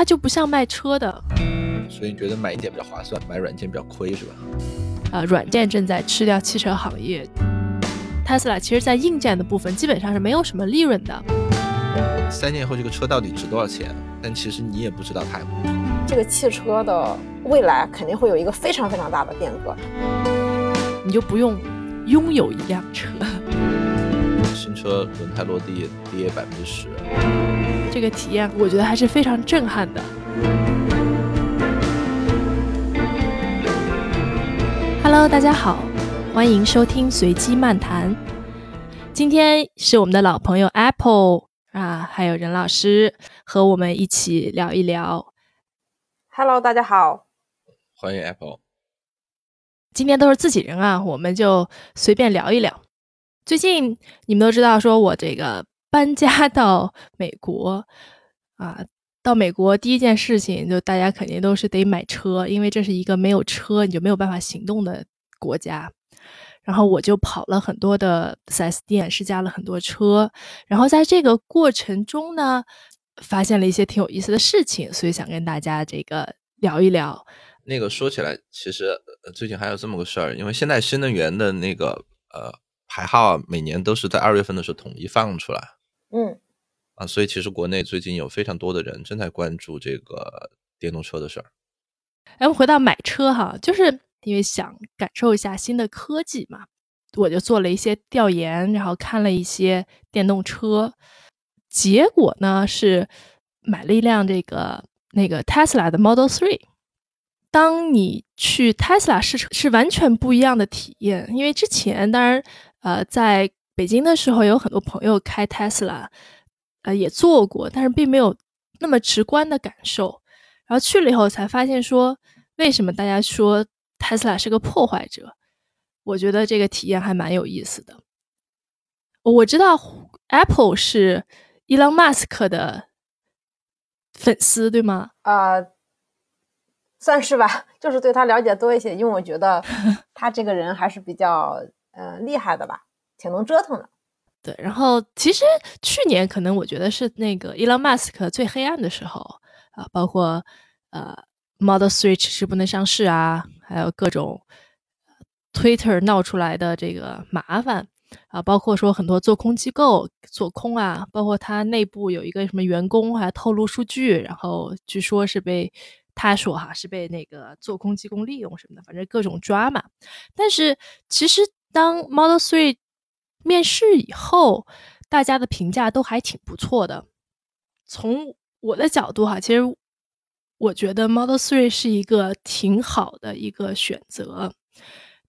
它就不像卖车的。所以你觉得买一点比较划算，买软件比较亏是吧？啊，软件正在吃掉汽车行业。Tesla 其实在硬件的部分基本上是没有什么利润的。三年后这个车到底值多少钱？但其实你也不知道它。这个汽车的未来肯定会有一个非常非常大的变革。你就不用拥有一辆车。新车轮胎落地跌百分之十，这个体验我觉得还是非常震撼的。Hello，大家好，欢迎收听随机漫谈。今天是我们的老朋友 Apple 啊，还有任老师和我们一起聊一聊。Hello，大家好，欢迎 Apple。今天都是自己人啊，我们就随便聊一聊。最近你们都知道，说我这个搬家 到美国啊。到美国第一件事情，就大家肯定都是得买车，因为这是一个没有车你就没有办法行动的国家。然后我就跑了很多的 4S 店，试驾了很多车。然后在这个过程中呢，发现了一些挺有意思的事情，所以想跟大家这个聊一聊。那个说起来，其实最近还有这么个事儿，因为现在新能源的那个呃牌号每年都是在二月份的时候统一放出来。嗯。啊，所以其实国内最近有非常多的人正在关注这个电动车的事儿。哎，我们回到买车哈，就是因为想感受一下新的科技嘛，我就做了一些调研，然后看了一些电动车，结果呢是买了一辆这个那个 Tesla 的 Model Three。当你去 Tesla 试车是完全不一样的体验，因为之前当然呃在北京的时候有很多朋友开 Tesla。呃，也做过，但是并没有那么直观的感受。然后去了以后才发现，说为什么大家说 Tesla 是个破坏者？我觉得这个体验还蛮有意思的。我知道 Apple 是 Elon Musk 的粉丝，对吗？啊，算是吧，就是对他了解多一些，因为我觉得 他这个人还是比较呃厉害的吧，挺能折腾的。对，然后其实去年可能我觉得是那个 Elon Musk 最黑暗的时候啊，包括呃 Model Switch 是不能上市啊，还有各种 Twitter 闹出来的这个麻烦啊，包括说很多做空机构做空啊，包括他内部有一个什么员工还透露数据，然后据说是被他说哈是被那个做空机构利用什么的，反正各种抓嘛。但是其实当 Model Three 面试以后，大家的评价都还挺不错的。从我的角度哈，其实我觉得 Model Three 是一个挺好的一个选择。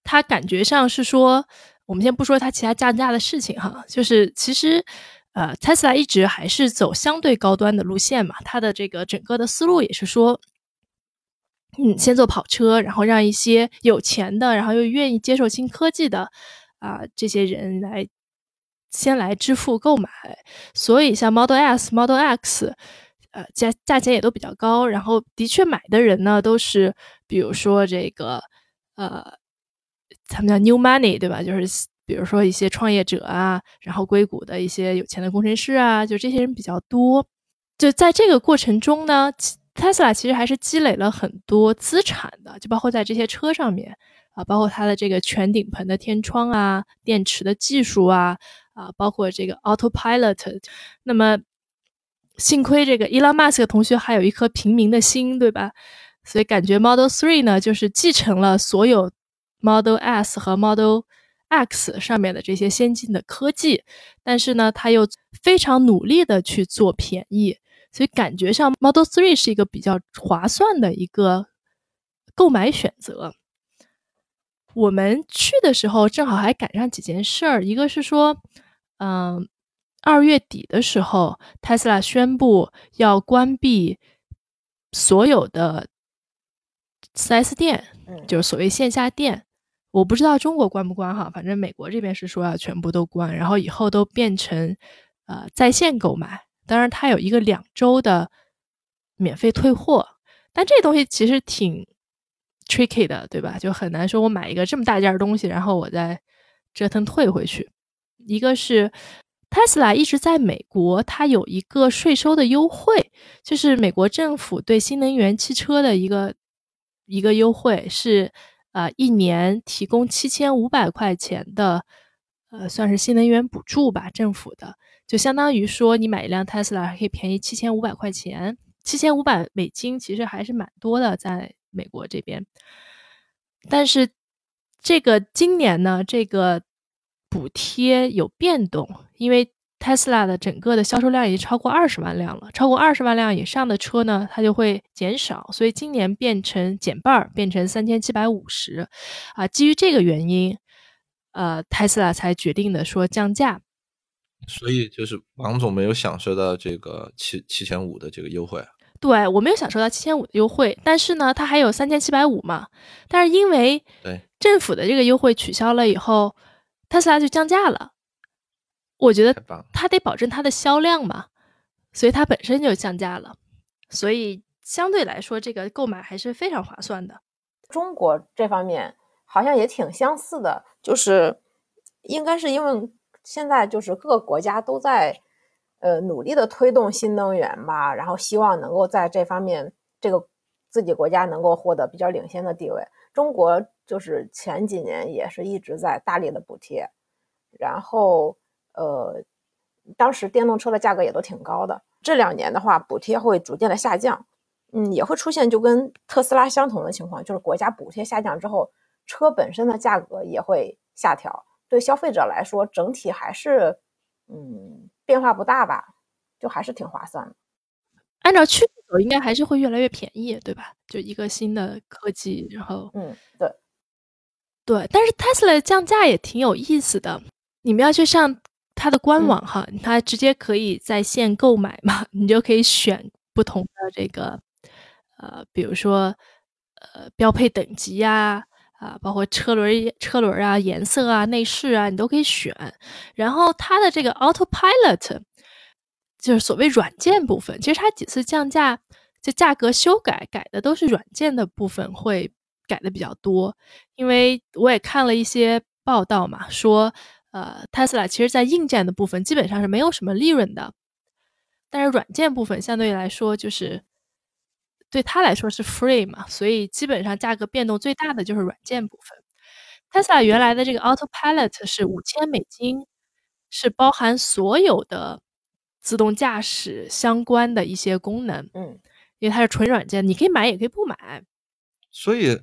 它感觉上是说，我们先不说它其他降价的事情哈，就是其实呃，Tesla 一直还是走相对高端的路线嘛。它的这个整个的思路也是说，嗯，先做跑车，然后让一些有钱的，然后又愿意接受新科技的。啊，这些人来先来支付购买，所以像 Model S、Model X，呃，价价钱也都比较高。然后的确买的人呢，都是比如说这个呃，他们叫 New Money，对吧？就是比如说一些创业者啊，然后硅谷的一些有钱的工程师啊，就这些人比较多。就在这个过程中呢，Tesla 其实还是积累了很多资产的，就包括在这些车上面。啊，包括它的这个全顶棚的天窗啊，电池的技术啊，啊，包括这个 Autopilot。那么，幸亏这个 Elon Musk 同学还有一颗平民的心，对吧？所以感觉 Model Three 呢，就是继承了所有 Model S 和 Model X 上面的这些先进的科技，但是呢，他又非常努力的去做便宜，所以感觉上 Model Three 是一个比较划算的一个购买选择。我们去的时候正好还赶上几件事儿，一个是说，嗯，二月底的时候，Tesla 宣布要关闭所有的四 S 店，就是所谓线下店。我不知道中国关不关哈，反正美国这边是说要全部都关，然后以后都变成呃在线购买。当然，它有一个两周的免费退货，但这东西其实挺。Tricky 的，对吧？就很难说，我买一个这么大件东西，然后我再折腾退回去。一个是 Tesla 一直在美国，它有一个税收的优惠，就是美国政府对新能源汽车的一个一个优惠是，呃，一年提供七千五百块钱的，呃，算是新能源补助吧，政府的，就相当于说你买一辆 Tesla 可以便宜七千五百块钱，七千五百美金其实还是蛮多的，在美国这边。但是这个今年呢，这个补贴有变动，因为。Tesla 的整个的销售量已经超过二十万辆了，超过二十万辆以上的车呢，它就会减少，所以今年变成减半儿，变成三千七百五十，啊，基于这个原因，呃，Tesla 才决定的说降价。所以就是王总没有享受到这个七七千五的这个优惠。对我没有享受到七千五的优惠，但是呢，它还有三千七百五嘛，但是因为对政府的这个优惠取消了以后，Tesla 就降价了。我觉得它得保证它的销量嘛，所以它本身就降价了，所以相对来说，这个购买还是非常划算的。中国这方面好像也挺相似的，就是应该是因为现在就是各个国家都在呃努力的推动新能源吧，然后希望能够在这方面这个自己国家能够获得比较领先的地位。中国就是前几年也是一直在大力的补贴，然后。呃，当时电动车的价格也都挺高的。这两年的话，补贴会逐渐的下降，嗯，也会出现就跟特斯拉相同的情况，就是国家补贴下降之后，车本身的价格也会下调。对消费者来说，整体还是嗯变化不大吧，就还是挺划算的。按照趋势走，应该还是会越来越便宜，对吧？就一个新的科技，然后嗯，对，对。但是 Tesla 降价也挺有意思的，你们要去上。它的官网哈，它直接可以在线购买嘛，你就可以选不同的这个，呃，比如说呃标配等级呀，啊，啊包括车轮车轮啊、颜色啊、内饰啊，你都可以选。然后它的这个 Autopilot 就是所谓软件部分，其实它几次降价，就价格修改改的都是软件的部分会改的比较多，因为我也看了一些报道嘛，说。呃，Tesla 其实在硬件的部分基本上是没有什么利润的，但是软件部分相对来说就是对他来说是 free 嘛，所以基本上价格变动最大的就是软件部分。Tesla 原来的这个 Autopilot 是五千美金，是包含所有的自动驾驶相关的一些功能，嗯，因为它是纯软件，你可以买也可以不买，所以。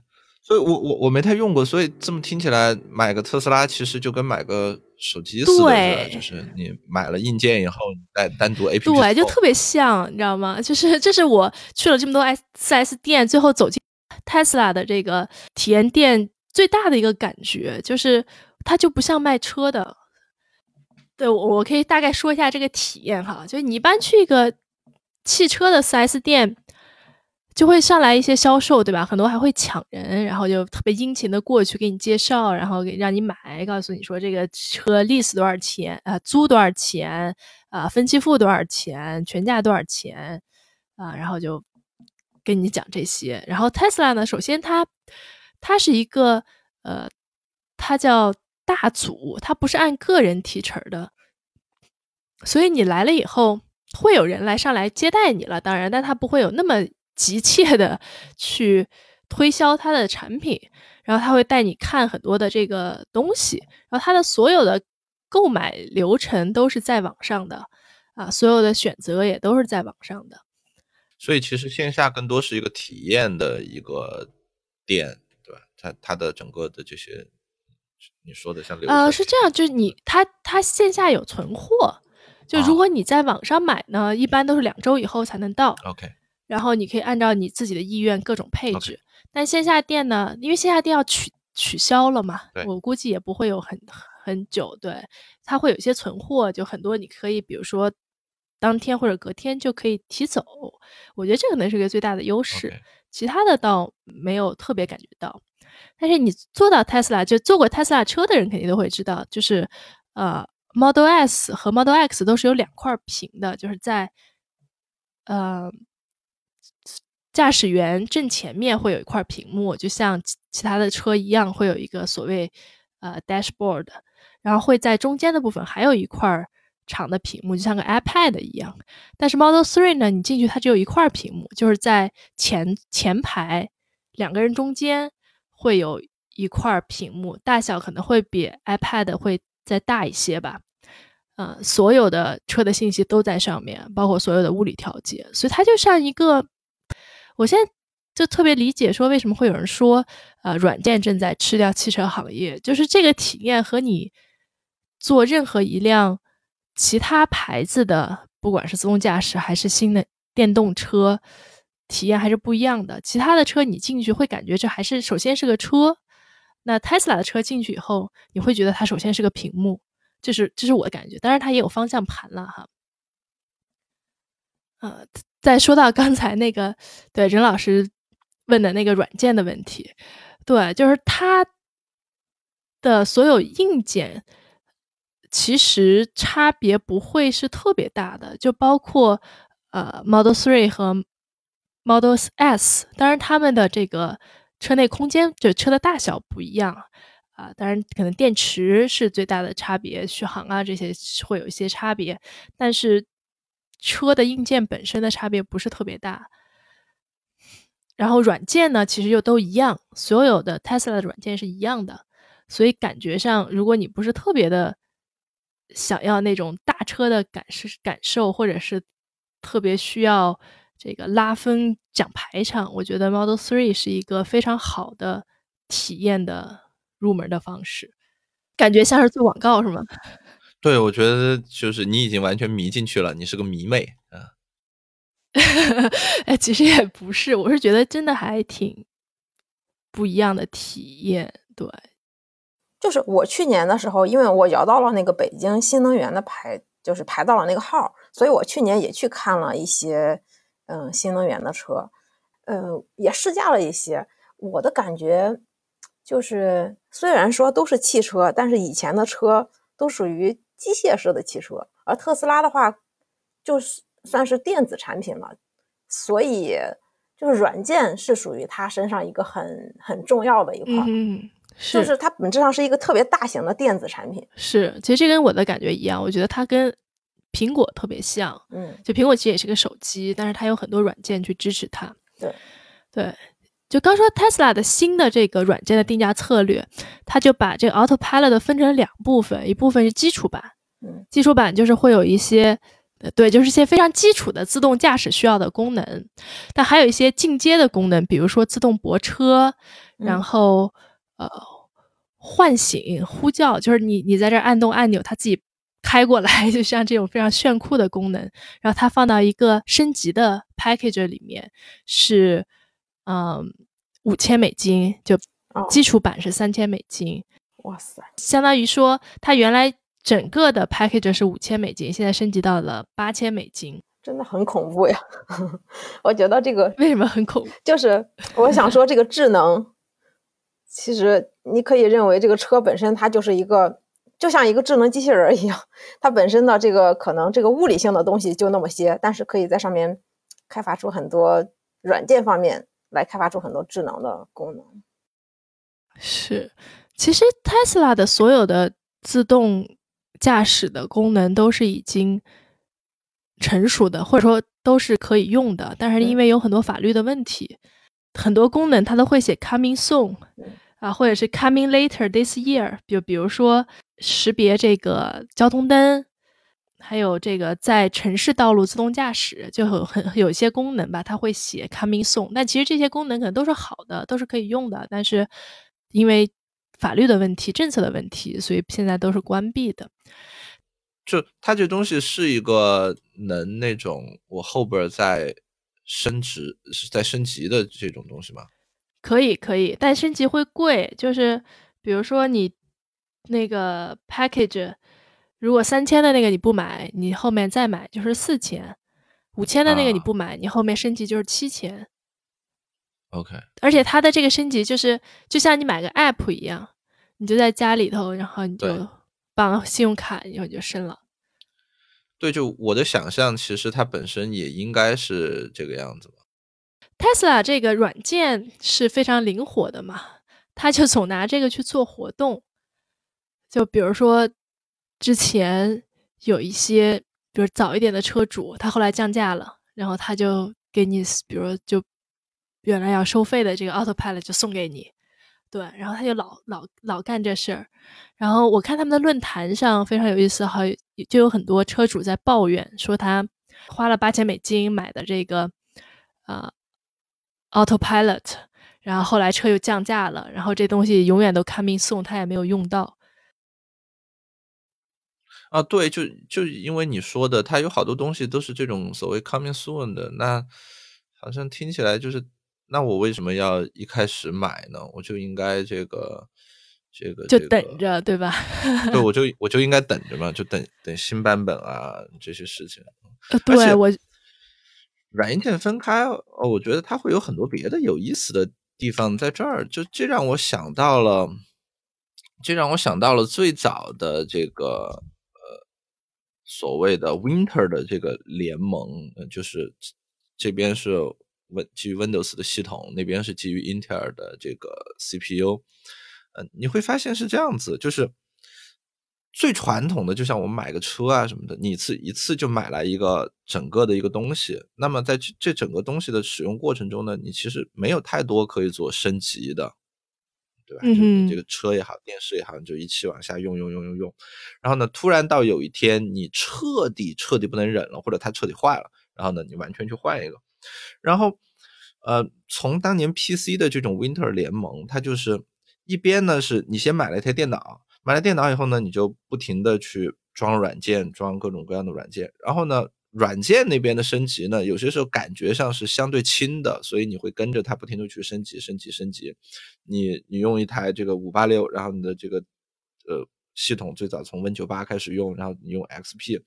所以，我我我没太用过，所以这么听起来，买个特斯拉其实就跟买个手机似的，就是你买了硬件以后，再单独 A P P 对，就特别像，你知道吗？就是这是我去了这么多 S 四 S 店，最后走进 Tesla 的这个体验店最大的一个感觉，就是它就不像卖车的。对，我我可以大概说一下这个体验哈，就是你一般去一个汽车的四 S 店。就会上来一些销售，对吧？很多还会抢人，然后就特别殷勤的过去给你介绍，然后给让你买，告诉你说这个车 lease 多少钱啊，租多少钱啊，分期付多少钱，全价多少钱啊，然后就跟你讲这些。然后 Tesla 呢，首先它它是一个呃，它叫大组，它不是按个人提成的，所以你来了以后会有人来上来接待你了，当然，但它不会有那么。急切的去推销他的产品，然后他会带你看很多的这个东西，然后他的所有的购买流程都是在网上的啊，所有的选择也都是在网上的。所以其实线下更多是一个体验的一个店，对吧？它它的整个的这些你说的像呃是这样，就是你它它线下有存货，就如果你在网上买呢，一般都是两周以后才能到。OK。然后你可以按照你自己的意愿各种配置，但线下店呢，因为线下店要取取消了嘛，我估计也不会有很很久，对，它会有一些存货，就很多你可以，比如说当天或者隔天就可以提走，我觉得这可能是个最大的优势，其他的倒没有特别感觉到。但是你坐到 Tesla 就坐过 Tesla 车的人肯定都会知道，就是呃 Model S 和 Model X 都是有两块屏的，就是在呃。驾驶员正前面会有一块屏幕，就像其他的车一样，会有一个所谓呃 dashboard，然后会在中间的部分还有一块长的屏幕，就像个 iPad 一样。但是 Model Three 呢，你进去它只有一块屏幕，就是在前前排两个人中间会有一块屏幕，大小可能会比 iPad 会再大一些吧。呃，所有的车的信息都在上面，包括所有的物理调节，所以它就像一个，我现在就特别理解说为什么会有人说，呃，软件正在吃掉汽车行业，就是这个体验和你做任何一辆其他牌子的，不管是自动驾驶还是新的电动车，体验还是不一样的。其他的车你进去会感觉这还是首先是个车，那 Tesla 的车进去以后，你会觉得它首先是个屏幕。这是这是我的感觉，当然它也有方向盘了哈。呃，再说到刚才那个对任老师问的那个软件的问题，对，就是它的所有硬件其实差别不会是特别大的，就包括呃 Model Three 和 Model S，当然它们的这个车内空间就车的大小不一样。啊，当然，可能电池是最大的差别，续航啊这些会有一些差别，但是车的硬件本身的差别不是特别大。然后软件呢，其实又都一样，所有的 Tesla 的软件是一样的，所以感觉上，如果你不是特别的想要那种大车的感受感受，或者是特别需要这个拉风讲排场，我觉得 Model Three 是一个非常好的体验的。入门的方式，感觉像是做广告是吗？对，我觉得就是你已经完全迷进去了，你是个迷妹啊。哎，其实也不是，我是觉得真的还挺不一样的体验。对，就是我去年的时候，因为我摇到了那个北京新能源的牌，就是排到了那个号，所以我去年也去看了一些嗯新能源的车，嗯，也试驾了一些，我的感觉。就是虽然说都是汽车，但是以前的车都属于机械式的汽车，而特斯拉的话，就是算是电子产品了，所以就是软件是属于它身上一个很很重要的一块，嗯是，就是它本质上是一个特别大型的电子产品。是，其实这跟我的感觉一样，我觉得它跟苹果特别像，嗯，就苹果其实也是个手机，但是它有很多软件去支持它。对，对。就刚说 Tesla 的新的这个软件的定价策略，它就把这个 Autopilot 分成两部分，一部分是基础版，嗯，基础版就是会有一些，对，就是一些非常基础的自动驾驶需要的功能，但还有一些进阶的功能，比如说自动泊车，然后呃唤醒、呼叫，就是你你在这按动按钮，它自己开过来，就像这种非常炫酷的功能，然后它放到一个升级的 package 里面是。嗯，五千美金就基础版是三千美金，哇塞！相当于说它原来整个的 package 是五千美金，现在升级到了八千美金，真的很恐怖呀！我觉得这个为什么很恐怖？就是我想说，这个智能其实你可以认为这个车本身它就是一个，就像一个智能机器人一样，它本身的这个可能这个物理性的东西就那么些，但是可以在上面开发出很多软件方面。来开发出很多智能的功能。是，其实 Tesla 的所有的自动驾驶的功能都是已经成熟的，或者说都是可以用的。但是因为有很多法律的问题，很多功能它都会写 coming soon 啊，或者是 coming later this year。就比如说识别这个交通灯。还有这个在城市道路自动驾驶就很很有一些功能吧，它会写 coming soon。但其实这些功能可能都是好的，都是可以用的，但是因为法律的问题、政策的问题，所以现在都是关闭的。就它这东西是一个能那种我后边再升值、在升级的这种东西吗？可以，可以，但升级会贵。就是比如说你那个 package。如果三千的那个你不买，你后面再买就是四千；五千的那个你不买，你后面升级就是七千。OK，而且它的这个升级就是就像你买个 App 一样，你就在家里头，然后你就绑信用卡，然后就升了。对，就我的想象，其实它本身也应该是这个样子 Tesla 这个软件是非常灵活的嘛，它就总拿这个去做活动，就比如说。之前有一些，比如早一点的车主，他后来降价了，然后他就给你，比如就原来要收费的这个 Autopilot 就送给你，对，然后他就老老老干这事儿。然后我看他们的论坛上非常有意思，好就有很多车主在抱怨说他花了八千美金买的这个呃 Autopilot，然后后来车又降价了，然后这东西永远都 coming soon，他也没有用到。啊，对，就就因为你说的，它有好多东西都是这种所谓 coming soon 的，那好像听起来就是，那我为什么要一开始买呢？我就应该这个这个就等着，对吧？对，我就 我就应该等着嘛，就等等新版本啊这些事情。呃，对我软硬件分开，哦，我觉得它会有很多别的有意思的地方在这儿，就这让我想到了，这让我想到了最早的这个。所谓的 Winter 的这个联盟，就是这边是温基于 Windows 的系统，那边是基于英特尔的这个 CPU。嗯，你会发现是这样子，就是最传统的，就像我们买个车啊什么的，你一次一次就买来一个整个的一个东西。那么在这这整个东西的使用过程中呢，你其实没有太多可以做升级的。对吧？就你这个车也好，电视也好，就一起往下用用用用用。然后呢，突然到有一天你彻底彻底不能忍了，或者它彻底坏了，然后呢，你完全去换一个。然后，呃，从当年 PC 的这种 Winter 联盟，它就是一边呢是你先买了一台电脑，买了电脑以后呢，你就不停的去装软件，装各种各样的软件，然后呢。软件那边的升级呢，有些时候感觉上是相对轻的，所以你会跟着它不停的去升级、升级、升级。你你用一台这个五八六，然后你的这个呃系统最早从 Win 九八开始用，然后你用 XP，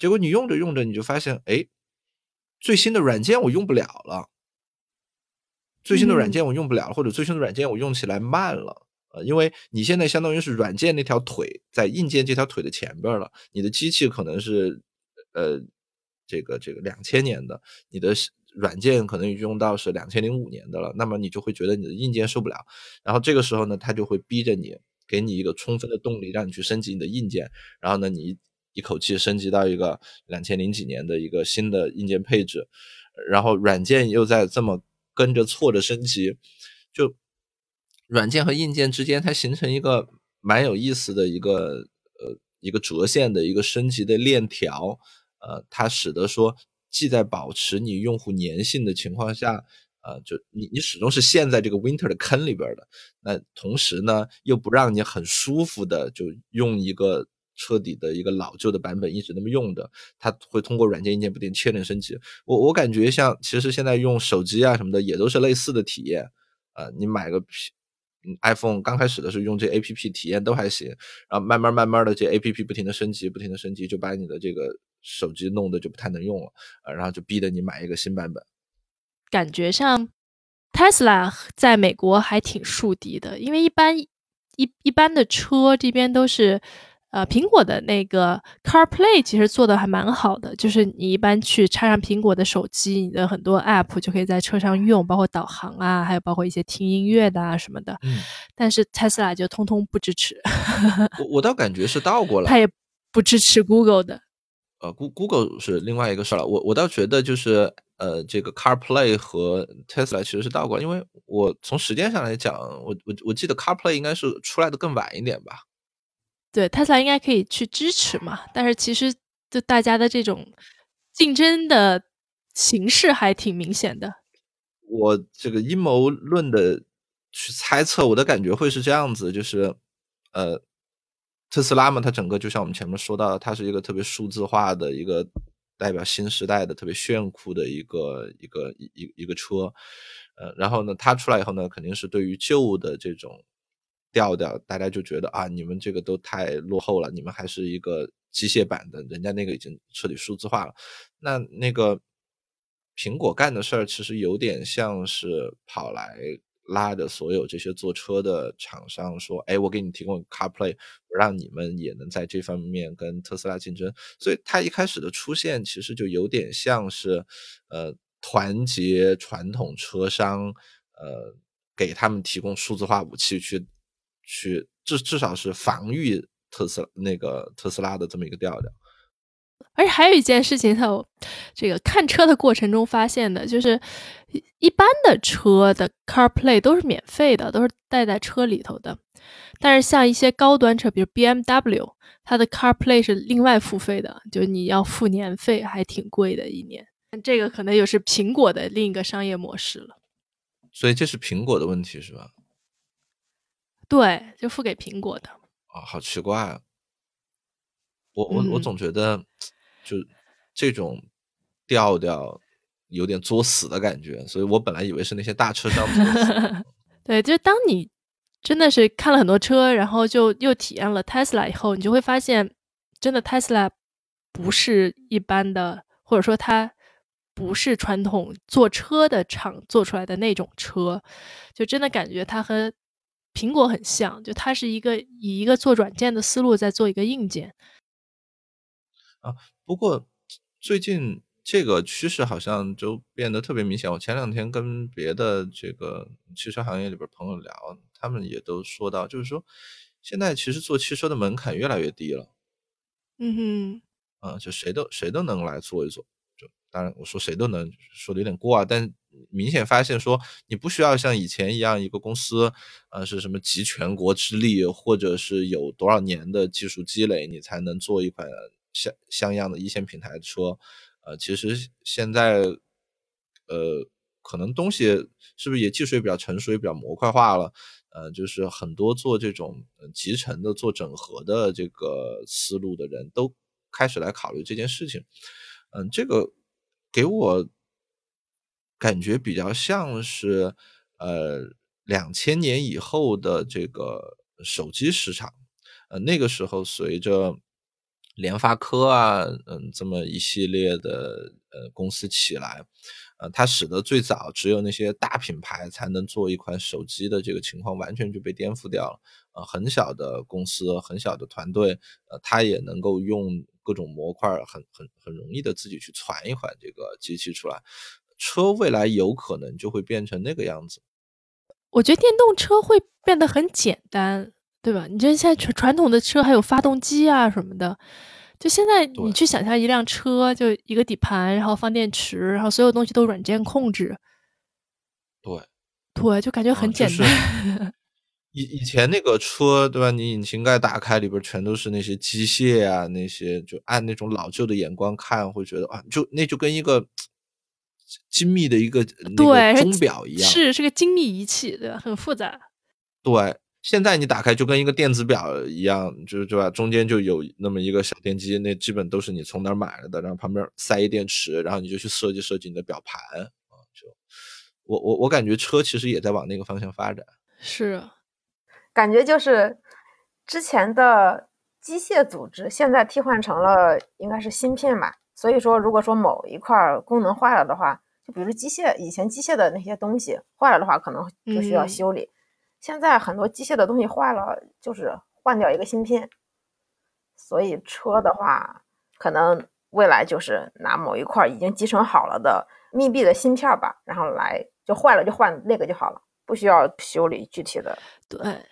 结果你用着用着你就发现，哎，最新的软件我用不了了，最新的软件我用不了，或者最新的软件我用起来慢了，呃，因为你现在相当于是软件那条腿在硬件这条腿的前边了，你的机器可能是呃。这个这个两千年的，你的软件可能用到是两千零五年的了，那么你就会觉得你的硬件受不了，然后这个时候呢，它就会逼着你，给你一个充分的动力，让你去升级你的硬件，然后呢，你一口气升级到一个两千零几年的一个新的硬件配置，然后软件又在这么跟着错着升级，就软件和硬件之间它形成一个蛮有意思的一个呃一个折线的一个升级的链条。呃，它使得说，既在保持你用户粘性的情况下，呃，就你你始终是陷在这个 Winter 的坑里边的。那同时呢，又不让你很舒服的就用一个彻底的一个老旧的版本一直那么用的。它会通过软件硬件不停确认升级。我我感觉像其实现在用手机啊什么的也都是类似的体验。呃，你买个。iPhone 刚开始的时候用这 APP 体验都还行，然后慢慢慢慢的这 APP 不停的升级，不停的升级，就把你的这个手机弄得就不太能用了，呃，然后就逼得你买一个新版本。感觉上，Tesla 在美国还挺树敌的，因为一般一一般的车这边都是。呃，苹果的那个 CarPlay 其实做的还蛮好的，就是你一般去插上苹果的手机，你的很多 App 就可以在车上用，包括导航啊，还有包括一些听音乐的啊什么的。嗯。但是 Tesla 就通通不支持。我我倒感觉是倒过来。它也不支持 Google 的。呃，Google 是另外一个事儿了。我我倒觉得就是呃，这个 CarPlay 和 Tesla 其实是倒过来，因为我从时间上来讲，我我我记得 CarPlay 应该是出来的更晚一点吧。对，Tesla 应该可以去支持嘛？但是其实就大家的这种竞争的形式还挺明显的。我这个阴谋论的去猜测，我的感觉会是这样子，就是呃，特斯拉嘛，它整个就像我们前面说到的，它是一个特别数字化的一个代表新时代的特别炫酷的一个一个一一个车，呃，然后呢，它出来以后呢，肯定是对于旧的这种。调调，大家就觉得啊，你们这个都太落后了，你们还是一个机械版的，人家那个已经彻底数字化了。那那个苹果干的事儿，其实有点像是跑来拉着所有这些坐车的厂商说，哎，我给你提供 CarPlay，让你们也能在这方面跟特斯拉竞争。所以它一开始的出现，其实就有点像是呃团结传统车商，呃给他们提供数字化武器去。去至至少是防御特斯那个特斯拉的这么一个调调，而且还有一件事情，他这个看车的过程中发现的，就是一般的车的 CarPlay 都是免费的，都是带在车里头的。但是像一些高端车，比如 BMW，它的 CarPlay 是另外付费的，就是你要付年费，还挺贵的，一年。这个可能又是苹果的另一个商业模式了。所以这是苹果的问题是吧？对，就付给苹果的。啊，好奇怪啊！我我我总觉得。就这种调调有点作死的感觉，所以我本来以为是那些大车商作死。对，就当你真的是看了很多车，然后就又体验了 Tesla 以后，你就会发现，真的 Tesla 不是一般的，或者说它不是传统做车的厂做出来的那种车，就真的感觉它和苹果很像，就它是一个以一个做软件的思路在做一个硬件。啊。不过最近这个趋势好像就变得特别明显。我前两天跟别的这个汽车行业里边朋友聊，他们也都说到，就是说现在其实做汽车的门槛越来越低了。嗯哼，啊，就谁都谁都能来做一做。就当然我说谁都能说的有点过啊，但明显发现说你不需要像以前一样一个公司呃是什么集全国之力，或者是有多少年的技术积累，你才能做一款。像像样的一线平台的车，呃，其实现在，呃，可能东西是不是也技术也比较成熟，也比较模块化了，呃，就是很多做这种集成的、做整合的这个思路的人都开始来考虑这件事情。嗯，这个给我感觉比较像是，呃，两千年以后的这个手机市场，呃，那个时候随着联发科啊，嗯，这么一系列的呃公司起来，呃，它使得最早只有那些大品牌才能做一款手机的这个情况完全就被颠覆掉了。呃，很小的公司、很小的团队，呃，它也能够用各种模块，很很很容易的自己去传一款这个机器出来。车未来有可能就会变成那个样子。我觉得电动车会变得很简单。对吧？你觉得现在传传统的车还有发动机啊什么的，就现在你去想象一辆车，就一个底盘，然后放电池，然后所有东西都软件控制。对，对，就感觉很简单。以以前那个车，对吧？你引擎盖打开，里边全都是那些机械啊，那些就按那种老旧的眼光看，会觉得啊，就那就跟一个精密的一个那个钟表一样，是是个精密仪器，对吧？很复杂。对。现在你打开就跟一个电子表一样，就是对吧？中间就有那么一个小电机，那基本都是你从哪儿买来的，然后旁边塞一电池，然后你就去设计设计你的表盘啊。就我我我感觉车其实也在往那个方向发展。是，感觉就是之前的机械组织现在替换成了应该是芯片吧。所以说，如果说某一块功能坏了的话，就比如机械以前机械的那些东西坏了的话，可能就需要修理。现在很多机械的东西坏了，就是换掉一个芯片，所以车的话，可能未来就是拿某一块已经集成好了的密闭的芯片吧，然后来就坏了就换那个就好了，不需要修理具体的。对，嗯。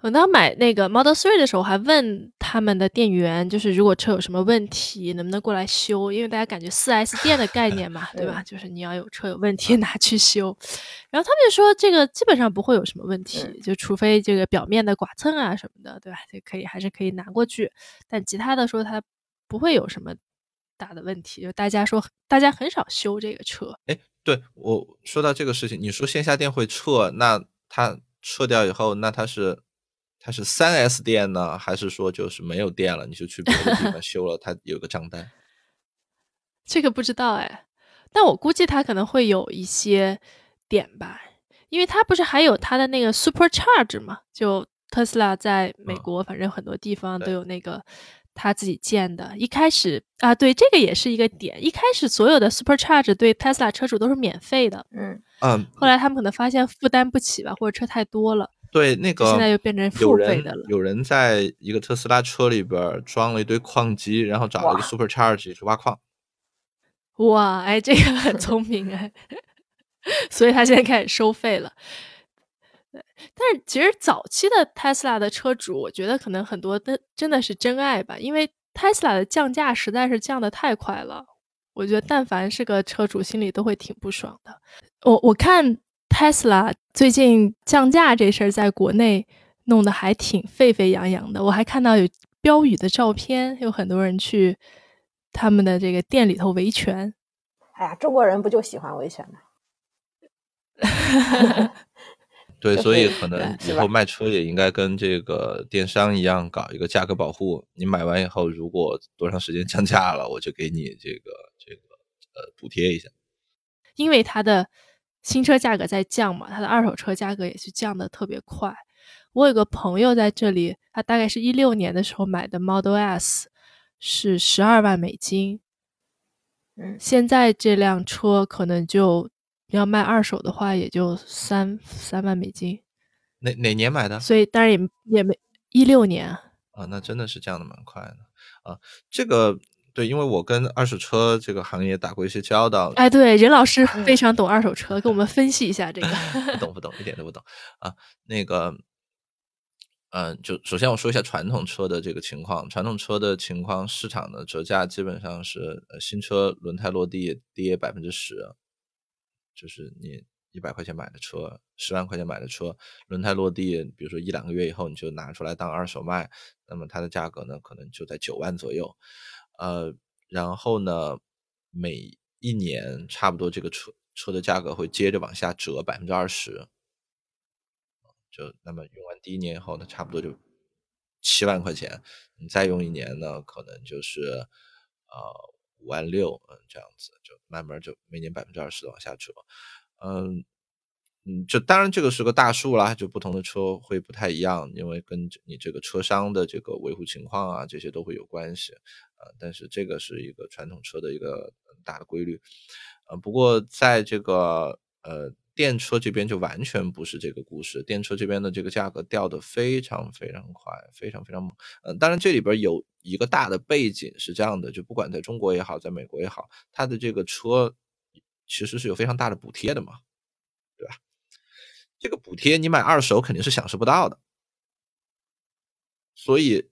我当买那个 Model Three 的时候，还问他们的店员，就是如果车有什么问题，能不能过来修？因为大家感觉四 S 店的概念嘛，对吧？就是你要有车有问题 拿去修。然后他们就说，这个基本上不会有什么问题，就除非这个表面的剐蹭啊什么的，对吧？就可以还是可以拿过去。但其他的说，它不会有什么大的问题。就大家说，大家很少修这个车。哎，对我说到这个事情，你说线下店会撤，那它撤掉以后，那它是？它是三 S 店呢，还是说就是没有店了，你就去别的地方修了？它有个账单，这个不知道哎。但我估计它可能会有一些点吧，因为它不是还有它的那个 Supercharge 嘛？就特斯拉在美国，反正很多地方都有那个他自己建的。一开始啊，对，这个也是一个点。一开始所有的 Supercharge 对 Tesla 车主都是免费的，嗯嗯。后来他们可能发现负担不起吧，或者车太多了。对，那个现在又变成付费的了。有人在一个特斯拉车里边装了一堆矿机，然后找了一个 Supercharge 去挖矿。哇，哎，这个很聪明哎，所以他现在开始收费了。但是其实早期的 Tesla 的车主，我觉得可能很多的真的是真爱吧，因为 Tesla 的降价实在是降的太快了，我觉得但凡是个车主，心里都会挺不爽的。我我看 Tesla 最近降价这事儿在国内弄得还挺沸沸扬扬的，我还看到有标语的照片，有很多人去他们的这个店里头维权。哎呀，中国人不就喜欢维权吗？对，所以可能以后卖车也应该跟这个电商一样，搞一个价格保护。你买完以后，如果多长时间降价了，我就给你这个这个呃补贴一下。因为它的新车价格在降嘛，它的二手车价格也是降的特别快。我有个朋友在这里，他大概是一六年的时候买的 Model S，是十二万美金。嗯现在这辆车可能就要卖二手的话，也就三三万美金。哪哪年买的？所以当然也也没一六年啊，啊，那真的是降的蛮快的啊。这个对，因为我跟二手车这个行业打过一些交道，哎，对，任老师非常懂二手车，给我们分析一下这个。不懂不懂，一点都不懂啊。那个，嗯、就首先我说一下传统车的这个情况。传统车的情况，市场的折价基本上是呃新车轮胎落地跌百分之十，就是你一百块钱买的车，十万块钱买的车，轮胎落地，比如说一两个月以后你就拿出来当二手卖，那么它的价格呢可能就在九万左右。呃，然后呢，每一年差不多这个车车的价格会接着往下折百分之二十，就那么用完第一年以后呢，差不多就七万块钱，你再用一年呢，可能就是呃五万六，嗯，这样子就慢慢就每年百分之二十的往下折，嗯。嗯，就当然这个是个大数啦，就不同的车会不太一样，因为跟你这个车商的这个维护情况啊，这些都会有关系，啊、但是这个是一个传统车的一个大的规律，呃，不过在这个呃电车这边就完全不是这个故事，电车这边的这个价格掉的非常非常快，非常非常猛，嗯、当然这里边有一个大的背景是这样的，就不管在中国也好，在美国也好，它的这个车其实是有非常大的补贴的嘛，对吧？这个补贴你买二手肯定是享受不到的，所以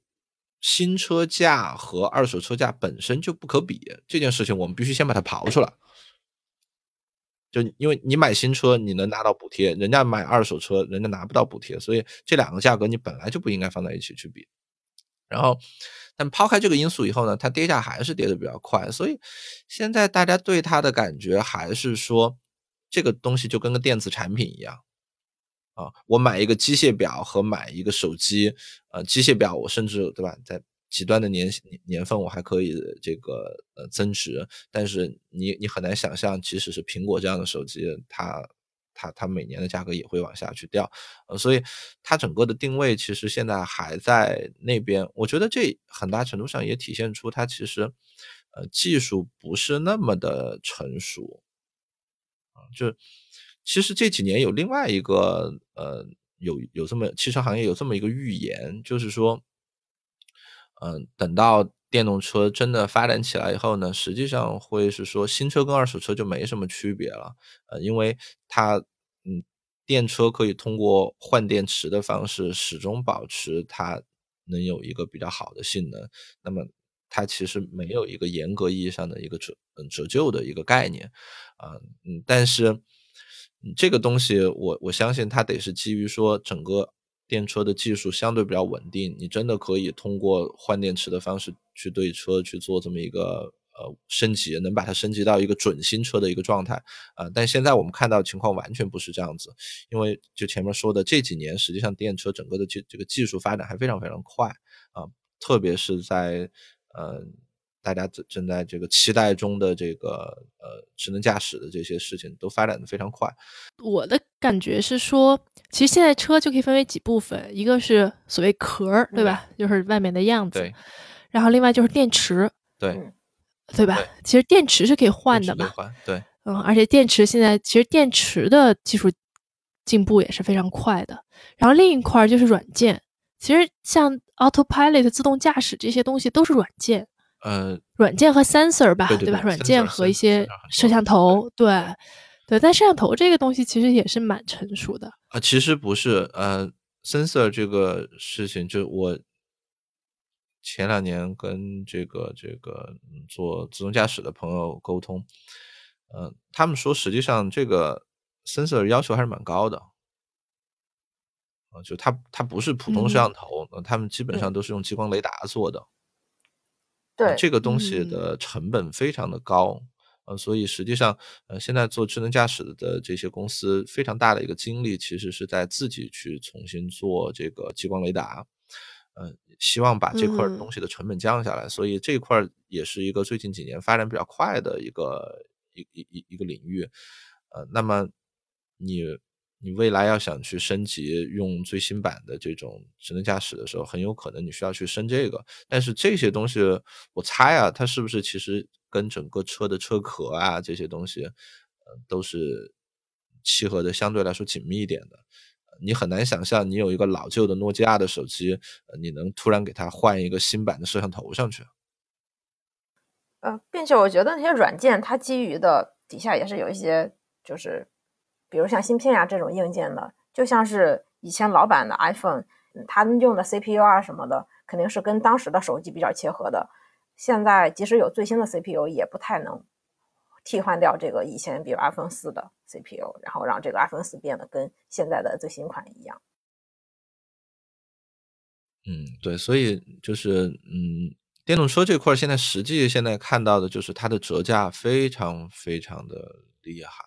新车价和二手车价本身就不可比，这件事情我们必须先把它刨出来。就因为你买新车你能拿到补贴，人家买二手车人家拿不到补贴，所以这两个价格你本来就不应该放在一起去比。然后，但抛开这个因素以后呢，它跌价还是跌的比较快，所以现在大家对它的感觉还是说，这个东西就跟个电子产品一样。啊，我买一个机械表和买一个手机，呃，机械表我甚至对吧，在极端的年年份我还可以这个呃增值，但是你你很难想象，即使是苹果这样的手机，它它它每年的价格也会往下去掉，呃，所以它整个的定位其实现在还在那边，我觉得这很大程度上也体现出它其实呃技术不是那么的成熟，啊，就。其实这几年有另外一个呃，有有这么汽车行业有这么一个预言，就是说，嗯、等到电动车真的发展起来以后呢，实际上会是说新车跟二手车就没什么区别了，呃，因为它嗯，电车可以通过换电池的方式始终保持它能有一个比较好的性能，那么它其实没有一个严格意义上的一个折嗯折旧的一个概念，啊、嗯，但是。这个东西我我相信它得是基于说整个电车的技术相对比较稳定，你真的可以通过换电池的方式去对车去做这么一个呃升级，能把它升级到一个准新车的一个状态啊、但现在我们看到情况完全不是这样子，因为就前面说的这几年，实际上电车整个的这这个技术发展还非常非常快啊、特别是在呃。大家正正在这个期待中的这个呃智能驾驶的这些事情都发展的非常快。我的感觉是说，其实现在车就可以分为几部分，一个是所谓壳儿，对吧？嗯、就是外面的样子。对。然后另外就是电池。对。对吧？对其实电池是可以换的嘛。换。对。嗯，而且电池现在其实电池的技术进步也是非常快的。然后另一块就是软件，其实像 Autopilot 自动驾驶这些东西都是软件。呃，软件和 sensor 吧，对对吧？软件和一些摄像头，对对。但摄像头这个东西其实也是蛮成熟的啊。其实不是，呃，sensor 这个事情，就我前两年跟这个这个做自动驾驶的朋友沟通，嗯，他们说实际上这个 sensor 要求还是蛮高的，啊，就它它不是普通摄像头，他们基本上都是用激光雷达做的，对，这个东西的成本非常的高。呃，所以实际上，呃，现在做智能驾驶的这些公司，非常大的一个精力，其实是在自己去重新做这个激光雷达，呃，希望把这块东西的成本降下来。所以这块也是一个最近几年发展比较快的一个一一一一个领域。呃，那么你。你未来要想去升级用最新版的这种智能驾驶的时候，很有可能你需要去升这个。但是这些东西，我猜啊，它是不是其实跟整个车的车壳啊这些东西，都是契合的相对来说紧密一点的。你很难想象，你有一个老旧的诺基亚的手机，你能突然给它换一个新版的摄像头上去。呃，并且我觉得那些软件它基于的底下也是有一些就是。比如像芯片呀这种硬件的，就像是以前老版的 iPhone，它用的 CPU 啊什么的，肯定是跟当时的手机比较切合的。现在即使有最新的 CPU，也不太能替换掉这个以前比如 iPhone 四的 CPU，然后让这个 iPhone 四变得跟现在的最新款一样。嗯，对，所以就是嗯，电动车这块现在实际现在看到的就是它的折价非常非常的厉害。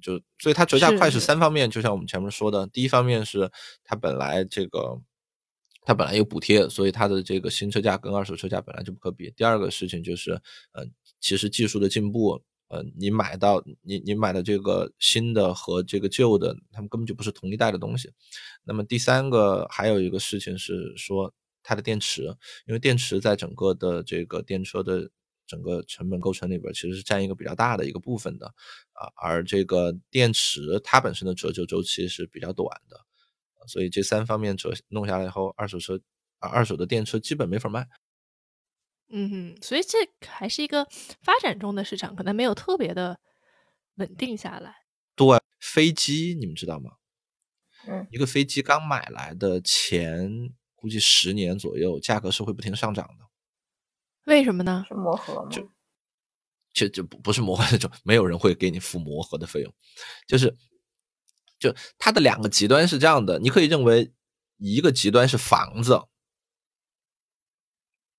就所以它折价快是三方面，就像我们前面说的，第一方面是它本来这个它本来有补贴，所以它的这个新车价跟二手车价本来就不可比。第二个事情就是，呃，其实技术的进步，呃，你买到你你买的这个新的和这个旧的，他们根本就不是同一代的东西。那么第三个还有一个事情是说它的电池，因为电池在整个的这个电车的。整个成本构成里边其实是占一个比较大的一个部分的，啊，而这个电池它本身的折旧周期是比较短的，所以这三方面折弄下来以后，二手车啊，二手的电车基本没法卖。嗯哼，所以这还是一个发展中的市场，可能没有特别的稳定下来。对，飞机你们知道吗？嗯，一个飞机刚买来的前估计十年左右，价格是会不停上涨的。为什么呢？是磨合吗？就就就不不是磨合那种，没有人会给你付磨合的费用。就是，就它的两个极端是这样的，你可以认为一个极端是房子，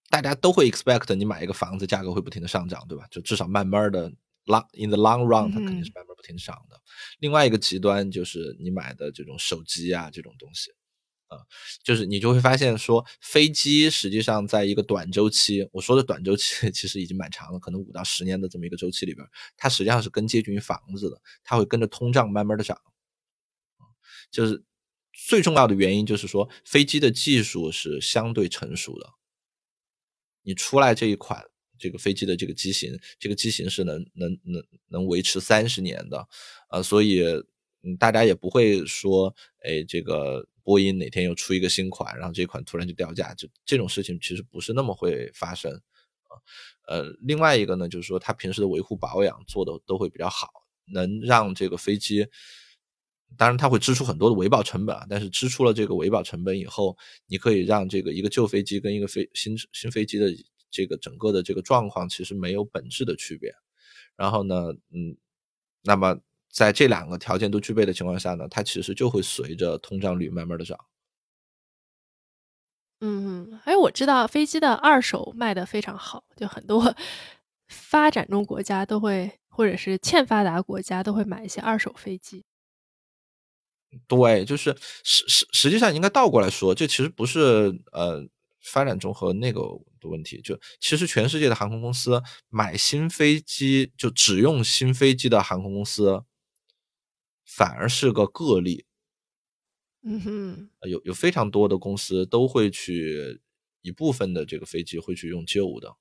大家都会 expect 你买一个房子价格会不停的上涨，对吧？就至少慢慢的 long in the long run 它肯定是慢慢不停涨的。另外一个极端就是你买的这种手机啊这种东西。呃，就是你就会发现说，飞机实际上在一个短周期，我说的短周期 其实已经蛮长了，可能五到十年的这么一个周期里边，它实际上是更接近于房子的，它会跟着通胀慢慢的涨。就是最重要的原因就是说，飞机的技术是相对成熟的，你出来这一款这个飞机的这个机型，这个机型是能能能能维持三十年的，呃，所以，大家也不会说，哎，这个。波音哪天又出一个新款，然后这款突然就掉价，就这种事情其实不是那么会发生啊。呃，另外一个呢，就是说它平时的维护保养做的都会比较好，能让这个飞机，当然它会支出很多的维保成本啊。但是支出了这个维保成本以后，你可以让这个一个旧飞机跟一个飞新新飞机的这个整个的这个状况其实没有本质的区别。然后呢，嗯，那么。在这两个条件都具备的情况下呢，它其实就会随着通胀率慢慢的涨。嗯，还有我知道飞机的二手卖的非常好，就很多 发展中国家都会，或者是欠发达国家都会买一些二手飞机。对，就是实实实际上应该倒过来说，这其实不是呃发展中和那个的问题，就其实全世界的航空公司买新飞机，就只用新飞机的航空公司。反而是个个例，嗯哼，有有非常多的公司都会去一部分的这个飞机会去用旧的，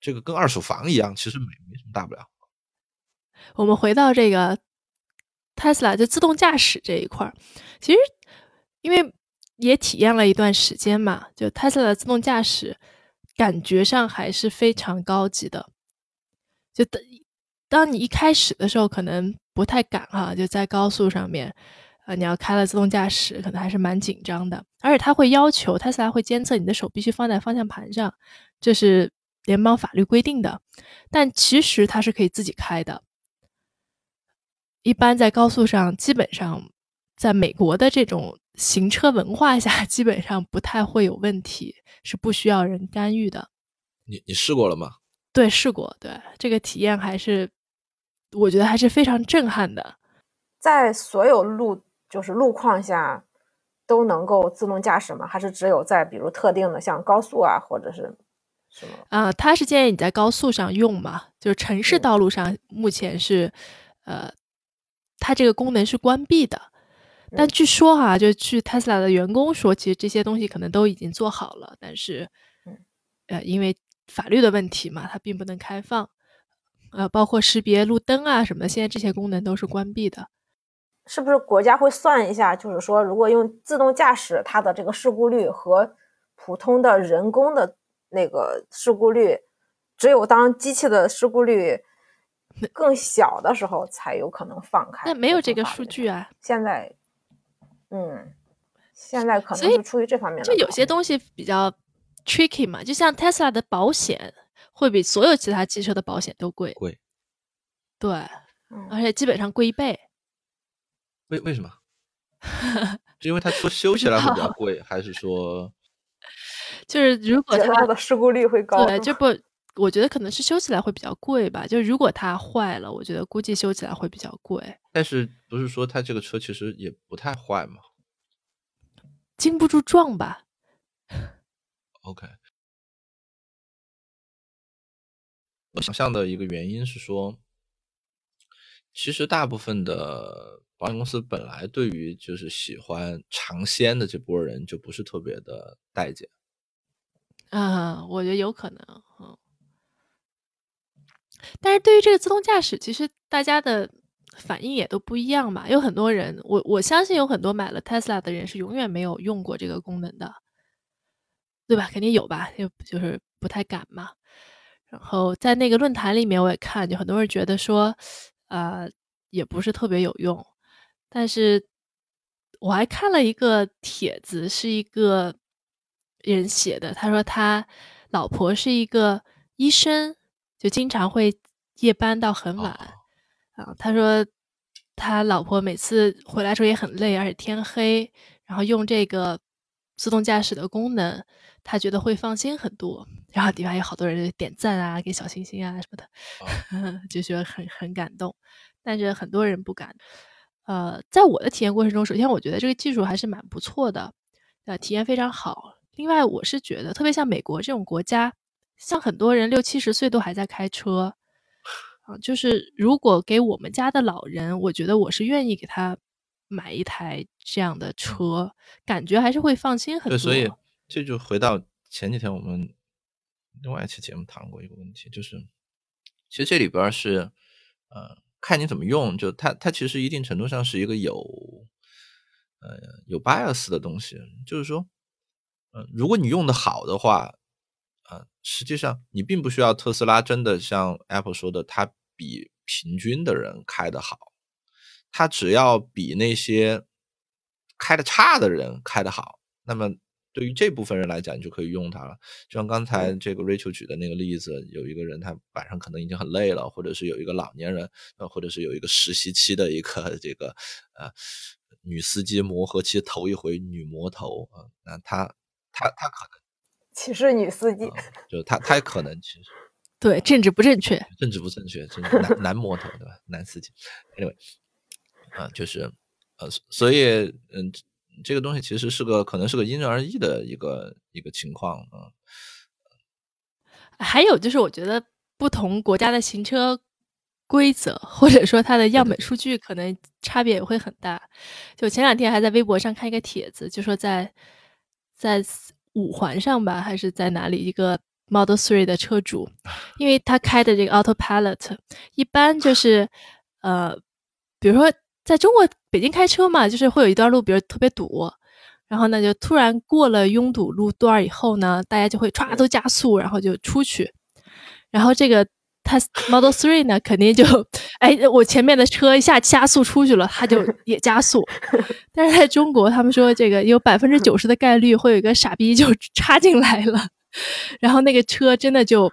这个跟二手房一样，其实没没什么大不了。我们回到这个 Tesla 就自动驾驶这一块儿，其实因为也体验了一段时间嘛，就 Tesla 的自动驾驶感觉上还是非常高级的，就等。当你一开始的时候，可能不太敢哈，就在高速上面，呃，你要开了自动驾驶，可能还是蛮紧张的。而且它会要求特斯拉会监测你的手必须放在方向盘上，这是联邦法律规定的。但其实它是可以自己开的。一般在高速上，基本上在美国的这种行车文化下，基本上不太会有问题，是不需要人干预的。你你试过了吗？对，试过。对，这个体验还是我觉得还是非常震撼的。在所有路就是路况下都能够自动驾驶吗？还是只有在比如特定的像高速啊，或者是什么？啊，他是建议你在高速上用嘛，就是城市道路上目前是呃，它这个功能是关闭的。但据说哈，就据 Tesla 的员工说，其实这些东西可能都已经做好了，但是呃，因为法律的问题嘛，它并不能开放。呃，包括识别路灯啊什么的，现在这些功能都是关闭的。是不是国家会算一下？就是说，如果用自动驾驶，它的这个事故率和普通的人工的那个事故率，只有当机器的事故率更小的时候，才有可能放开。那没有这个数据啊。现在，嗯，现在可能是出于这方面的。就有些东西比较 tricky 嘛，就像 Tesla 的保险会比所有其他汽车的保险都贵。贵。对，而且基本上贵一倍。为为什么？是因为它说修起来会比较 贵，还是说，就是如果它的事故率会高？对，就不，我觉得可能是修起来会比较贵吧。就如果它坏了，我觉得估计修起来会比较贵。但是不是说它这个车其实也不太坏吗？经不住撞吧。OK，我想象的一个原因是说，其实大部分的。保险公司本来对于就是喜欢尝鲜的这波人就不是特别的待见，啊，我觉得有可能，嗯，但是对于这个自动驾驶，其实大家的反应也都不一样嘛。有很多人，我我相信有很多买了 Tesla 的人是永远没有用过这个功能的，对吧？肯定有吧，就就是不太敢嘛。然后在那个论坛里面，我也看，就很多人觉得说，呃，也不是特别有用。但是我还看了一个帖子，是一个人写的。他说他老婆是一个医生，就经常会夜班到很晚啊。他说他老婆每次回来时候也很累，而且天黑，然后用这个自动驾驶的功能，他觉得会放心很多。然后底下有好多人点赞啊，给小星星啊什么的，就觉得很很感动。但是很多人不敢。呃，在我的体验过程中，首先我觉得这个技术还是蛮不错的，呃，体验非常好。另外，我是觉得，特别像美国这种国家，像很多人六七十岁都还在开车，啊，就是如果给我们家的老人，我觉得我是愿意给他买一台这样的车，感觉还是会放心很多。对，所以这就回到前几天我们另外一期节目谈过一个问题，就是其实这里边是，呃。看你怎么用，就它它其实一定程度上是一个有，呃有 bias 的东西，就是说，嗯，如果你用的好的话，呃，实际上你并不需要特斯拉真的像 Apple 说的，它比平均的人开的好，它只要比那些开的差的人开的好，那么。对于这部分人来讲，你就可以用它了。就像刚才这个 Rachel 举的那个例子，有一个人他晚上可能已经很累了，或者是有一个老年人，呃，或者是有一个实习期的一个这个呃女司机磨合期头一回女魔头啊，那他他他可能歧视女司机，就他他可能其实 对政治不正确，政治不正确，男男魔头对吧？男司机，anyway 啊，就是呃，所以嗯。这个东西其实是个可能是个因人而异的一个一个情况啊。还有就是，我觉得不同国家的行车规则或者说它的样本数据可能差别也会很大。就前两天还在微博上看一个帖子，就说在在五环上吧，还是在哪里一个 Model Three 的车主，因为他开的这个 Autopilot 一般就是呃，比如说。在中国北京开车嘛，就是会有一段路，比如特别堵，然后呢，就突然过了拥堵路段以后呢，大家就会歘都加速，然后就出去。然后这个它 Model Three 呢，肯定就哎，我前面的车一下加速出去了，它就 也加速。但是在中国，他们说这个有百分之九十的概率会有一个傻逼就 插进来了，然后那个车真的就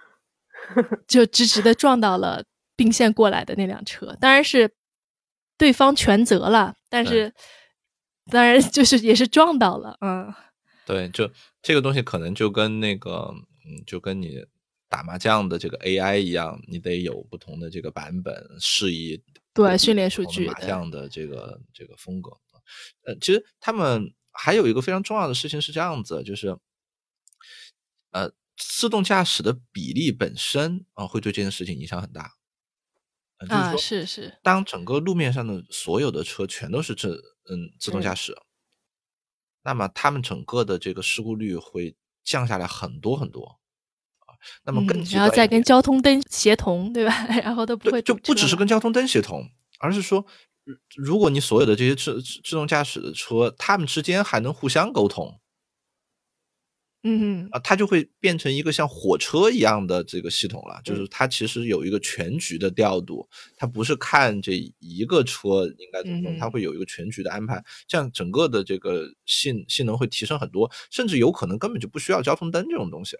就直直的撞到了并线过来的那辆车，当然是对方全责了，但是当然就是也是撞到了，嗯，对，就这个东西可能就跟那个，嗯，就跟你。打麻将的这个 AI 一样，你得有不同的这个版本，适宜对训练数据麻将的这个这个风格。呃，其实他们还有一个非常重要的事情是这样子，就是呃，自动驾驶的比例本身啊，会对这件事情影响很大。啊，是是。当整个路面上的所有的车全都是自嗯自动驾驶，那么他们整个的这个事故率会降下来很多很多。那么更然后再跟交通灯协同，对吧？然后都不会就不只是跟交通灯协同，而是说，如果你所有的这些自自动驾驶的车，他们之间还能互相沟通，嗯啊，它就会变成一个像火车一样的这个系统了。就是它其实有一个全局的调度，它不是看这一个车应该怎么弄，它会有一个全局的安排，这样整个的这个性性能会提升很多，甚至有可能根本就不需要交通灯这种东西。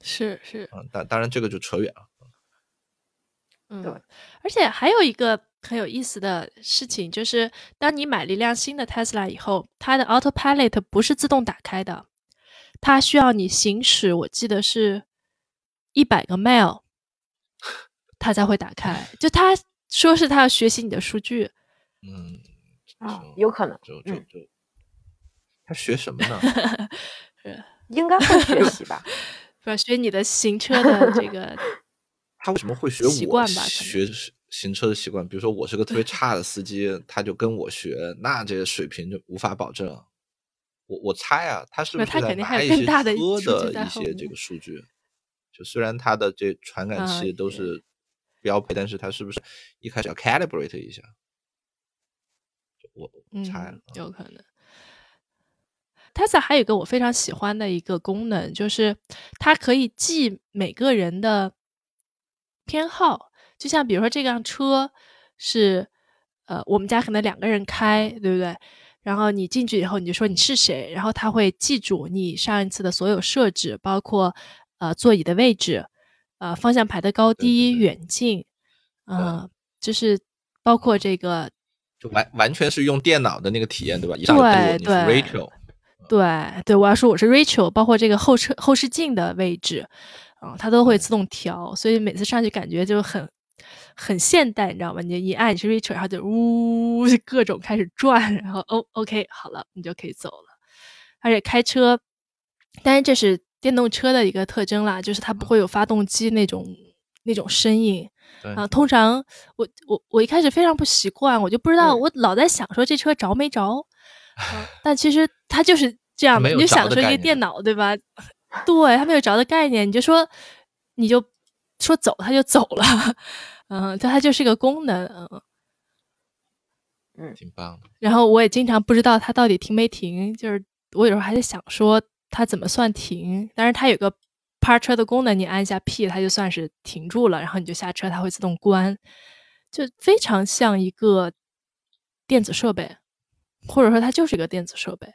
是是，嗯，当当然这个就扯远了。嗯，而且还有一个很有意思的事情，就是当你买了一辆新的 Tesla 以后，它的 Autopilot 不是自动打开的，它需要你行驶，我记得是一百个 mile，它才会打开。就他说是他要学习你的数据。嗯，啊，有可能。就就就，他学什么呢？应该会学习吧。不要学你的行车的这个，他为什么会学我学行车的习惯？比如说我是个特别差的司机，他就跟我学，那这个水平就无法保证。我我猜啊，他是不是他肯定还有更大的车的一些这个数据？就虽然它的这传感器都是标配，但是它是不是一开始要 calibrate 一下？我猜有可能。Tesla 还有一个我非常喜欢的一个功能，就是它可以记每个人的偏好。就像比如说这辆车是呃我们家可能两个人开，对不对？然后你进去以后你就说你是谁，然后他会记住你上一次的所有设置，包括呃座椅的位置、呃方向盘的高低、远近，嗯，就是包括这个，就完完全是用电脑的那个体验，对吧？对对，Rachel。对对，我要说我是 Rachel，包括这个后车后视镜的位置，啊，它都会自动调，所以每次上去感觉就很很现代，你知道吗？你一按你是 Rachel，然后就呜各种开始转，然后哦 OK 好了，你就可以走了。而且开车，当然这是电动车的一个特征啦，就是它不会有发动机那种那种声音啊。通常我我我一开始非常不习惯，我就不知道，我老在想说这车着没着，但其实它就是。这样，你就想说一个电脑，对吧？对，它没有着的概念，你就说，你就说走，它就走了。嗯，它它就是一个功能，嗯嗯，挺棒的。然后我也经常不知道它到底停没停，就是我有时候还在想说它怎么算停。但是它有个 park 车的功能，你按一下 P，它就算是停住了，然后你就下车，它会自动关，就非常像一个电子设备，或者说它就是一个电子设备。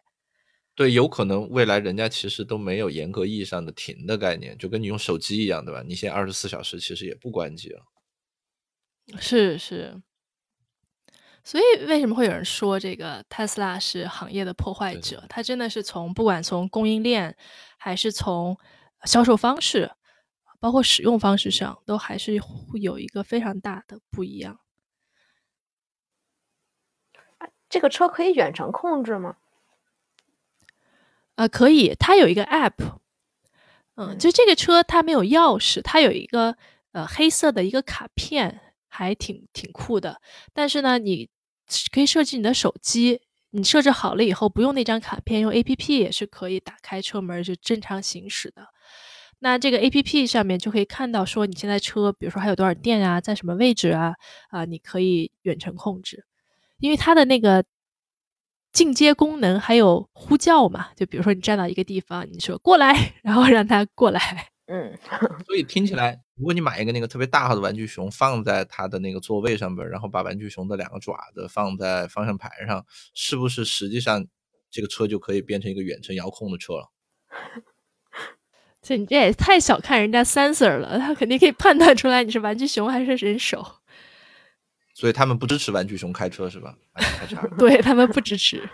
对，有可能未来人家其实都没有严格意义上的停的概念，就跟你用手机一样，对吧？你现在二十四小时其实也不关机了。是是，所以为什么会有人说这个特斯拉是行业的破坏者？它真的是从不管从供应链还是从销售方式，包括使用方式上，都还是会有一个非常大的不一样。这个车可以远程控制吗？呃，可以，它有一个 app，嗯，就这个车它没有钥匙，它有一个呃黑色的一个卡片，还挺挺酷的。但是呢，你可以设置你的手机，你设置好了以后，不用那张卡片，用 app 也是可以打开车门就正常行驶的。那这个 app 上面就可以看到说你现在车，比如说还有多少电啊，在什么位置啊，啊，你可以远程控制，因为它的那个。进阶功能还有呼叫嘛？就比如说你站到一个地方，你说过来，然后让它过来。嗯，所以听起来如果你买一个那个特别大号的玩具熊，放在它的那个座位上边，然后把玩具熊的两个爪子放在方向盘上，是不是实际上这个车就可以变成一个远程遥控的车了？这你这也太小看人家 sensor 了，他肯定可以判断出来你是玩具熊还是人手。所以他们不支持玩具熊开车是吧？对他们不支持。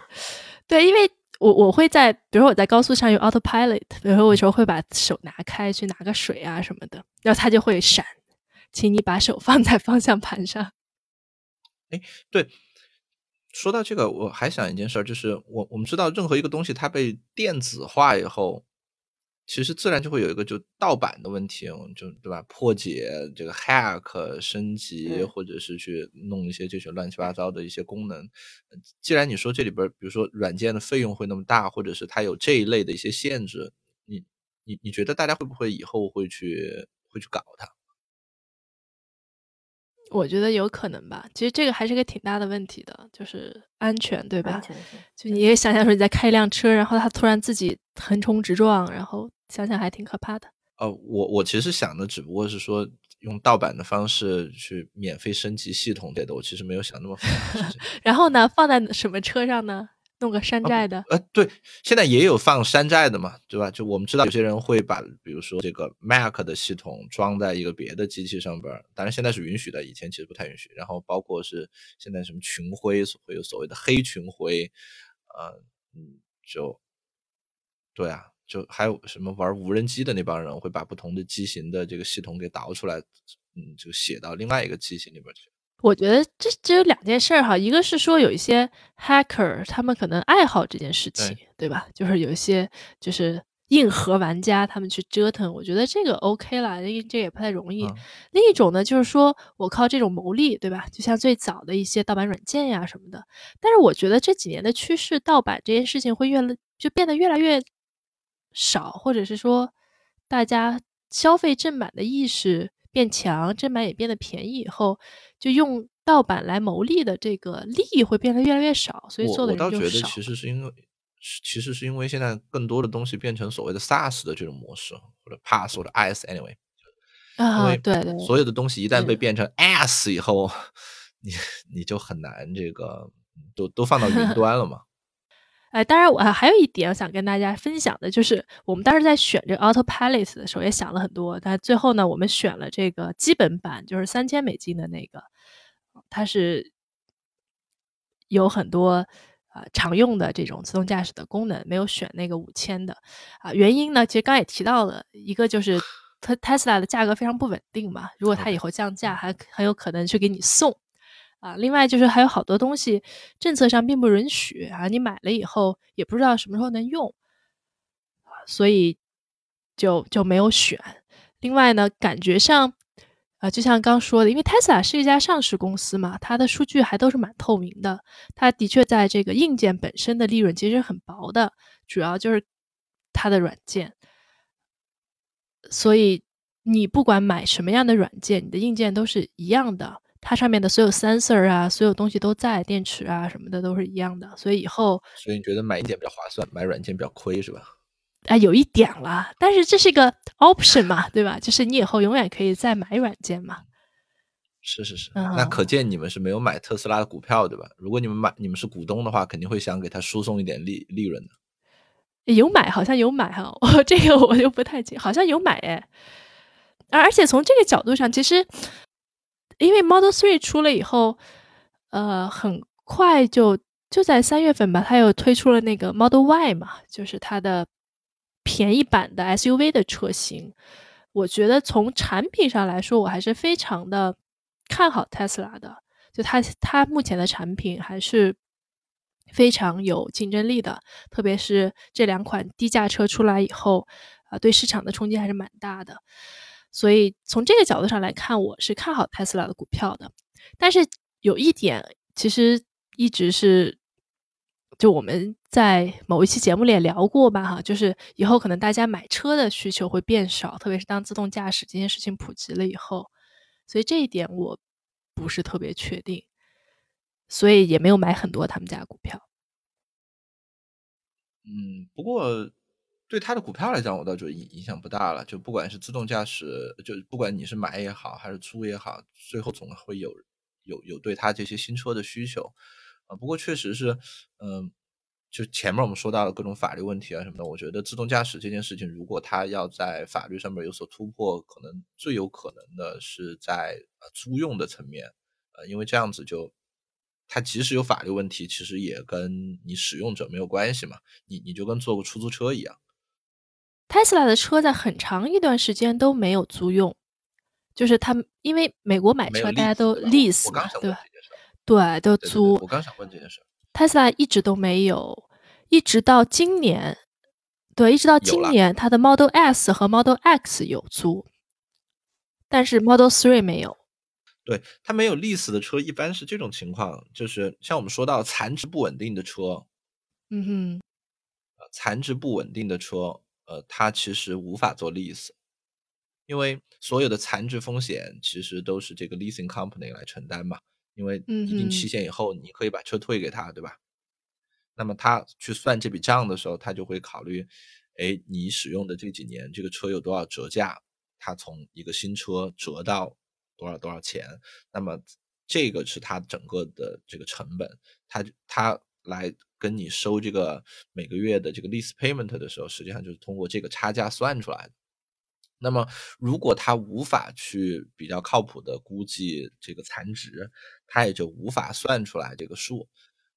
对，因为我我会在，比如说我在高速上用 autopilot，比如说我有时候会把手拿开去拿个水啊什么的，然后它就会闪，请你把手放在方向盘上。哎，对，说到这个，我还想一件事儿，就是我我们知道任何一个东西它被电子化以后。其实自然就会有一个就盗版的问题，就对吧？破解这个 hack 升级，或者是去弄一些这些乱七八糟的一些功能。既然你说这里边，比如说软件的费用会那么大，或者是它有这一类的一些限制，你你你觉得大家会不会以后会去会去搞它？我觉得有可能吧。其实这个还是个挺大的问题的，就是安全，对吧？就你也想象说你在开一辆车，然后它突然自己横冲直撞，然后想想还挺可怕的。呃，我我其实想的只不过是说用盗版的方式去免费升级系统类的，我其实没有想那么复杂。然后呢，放在什么车上呢？弄个山寨的，呃，对，现在也有放山寨的嘛，对吧？就我们知道有些人会把，比如说这个 Mac 的系统装在一个别的机器上边，当然现在是允许的，以前其实不太允许。然后包括是现在什么群晖，会有所谓的黑群晖，呃，嗯，就对啊，就还有什么玩无人机的那帮人会把不同的机型的这个系统给导出来，嗯，就写到另外一个机型里边去。我觉得这只有两件事儿哈，一个是说有一些 hacker 他们可能爱好这件事情，对吧？就是有一些就是硬核玩家他们去折腾，我觉得这个 OK 了，因为这也不太容易。另一种呢，就是说我靠这种牟利，对吧？就像最早的一些盗版软件呀什么的。但是我觉得这几年的趋势，盗版这件事情会越来就变得越来越少，或者是说大家消费正版的意识。变强，正版也变得便宜以后，就用盗版来牟利的这个利益会变得越来越少，所以做的人就少。我倒觉得其实是因为，其实是因为现在更多的东西变成所谓的 SaaS 的这种模式，或者 PaaS 或者 IaaS，anyway。啊，对对。所有的东西一旦被变成 IaaS 以后，你你就很难这个都都放到云端了嘛。哎，当然，我还有一点想跟大家分享的，就是我们当时在选这个 Autopilot 的时候也想了很多，但最后呢，我们选了这个基本版，就是三千美金的那个，它是有很多啊常用的这种自动驾驶的功能，没有选那个五千的啊。原因呢，其实刚也提到了一个，就是特 Tesla 的价格非常不稳定嘛，如果它以后降价，还很有可能去给你送。啊，另外就是还有好多东西，政策上并不允许啊，你买了以后也不知道什么时候能用，所以就就没有选。另外呢，感觉上啊，就像刚说的，因为 Tesla 是一家上市公司嘛，它的数据还都是蛮透明的，它的确在这个硬件本身的利润其实很薄的，主要就是它的软件。所以你不管买什么样的软件，你的硬件都是一样的。它上面的所有 sensor 啊，所有东西都在，电池啊什么的都是一样的，所以以后，所以你觉得买硬件比较划算，买软件比较亏是吧？啊，有一点啦，但是这是一个 option 嘛，对吧？就是你以后永远可以再买软件嘛。是是是，那可见你们是没有买特斯拉的股票对吧？如果你们买，你们是股东的话，肯定会想给他输送一点利利润的。有买，好像有买哈，这个我就不太清，好像有买哎。而且从这个角度上，其实。因为 Model Three 出了以后，呃，很快就就在三月份吧，它又推出了那个 Model Y 嘛，就是它的便宜版的 SUV 的车型。我觉得从产品上来说，我还是非常的看好 Tesla 的，就它它目前的产品还是非常有竞争力的，特别是这两款低价车出来以后，啊，对市场的冲击还是蛮大的。所以从这个角度上来看，我是看好特斯拉的股票的。但是有一点，其实一直是，就我们在某一期节目里也聊过吧，哈，就是以后可能大家买车的需求会变少，特别是当自动驾驶这件事情普及了以后。所以这一点我不是特别确定，所以也没有买很多他们家股票。嗯，不过。对它的股票来讲，我倒觉得影影响不大了。就不管是自动驾驶，就不管你是买也好，还是租也好，最后总会有有有对它这些新车的需求啊。不过确实是，嗯，就前面我们说到了各种法律问题啊什么的，我觉得自动驾驶这件事情，如果它要在法律上面有所突破，可能最有可能的是在呃租用的层面，呃，因为这样子就。它即使有法律问题，其实也跟你使用者没有关系嘛。你你就跟坐过出租车一样。Tesla 的车在很长一段时间都没有租用，就是他们因为美国买车大家都 lease，对吧？对，都租。我刚想问这件事。Tesla 一直都没有，一直到今年，对，一直到今年，它的 Model S 和 Model X 有租，但是 Model Three 没有。对它没有 lease 的车，一般是这种情况，就是像我们说到残值不稳定的车，嗯哼，残值不稳定的车，呃，它其实无法做 lease，因为所有的残值风险其实都是这个 leasing company 来承担嘛，因为一定期限以后你可以把车退给他，对吧？那么他去算这笔账的时候，他就会考虑，哎，你使用的这几年这个车有多少折价，他从一个新车折到。多少多少钱？那么这个是他整个的这个成本，它它来跟你收这个每个月的这个 lease payment 的时候，实际上就是通过这个差价算出来的。那么如果他无法去比较靠谱的估计这个残值，他也就无法算出来这个数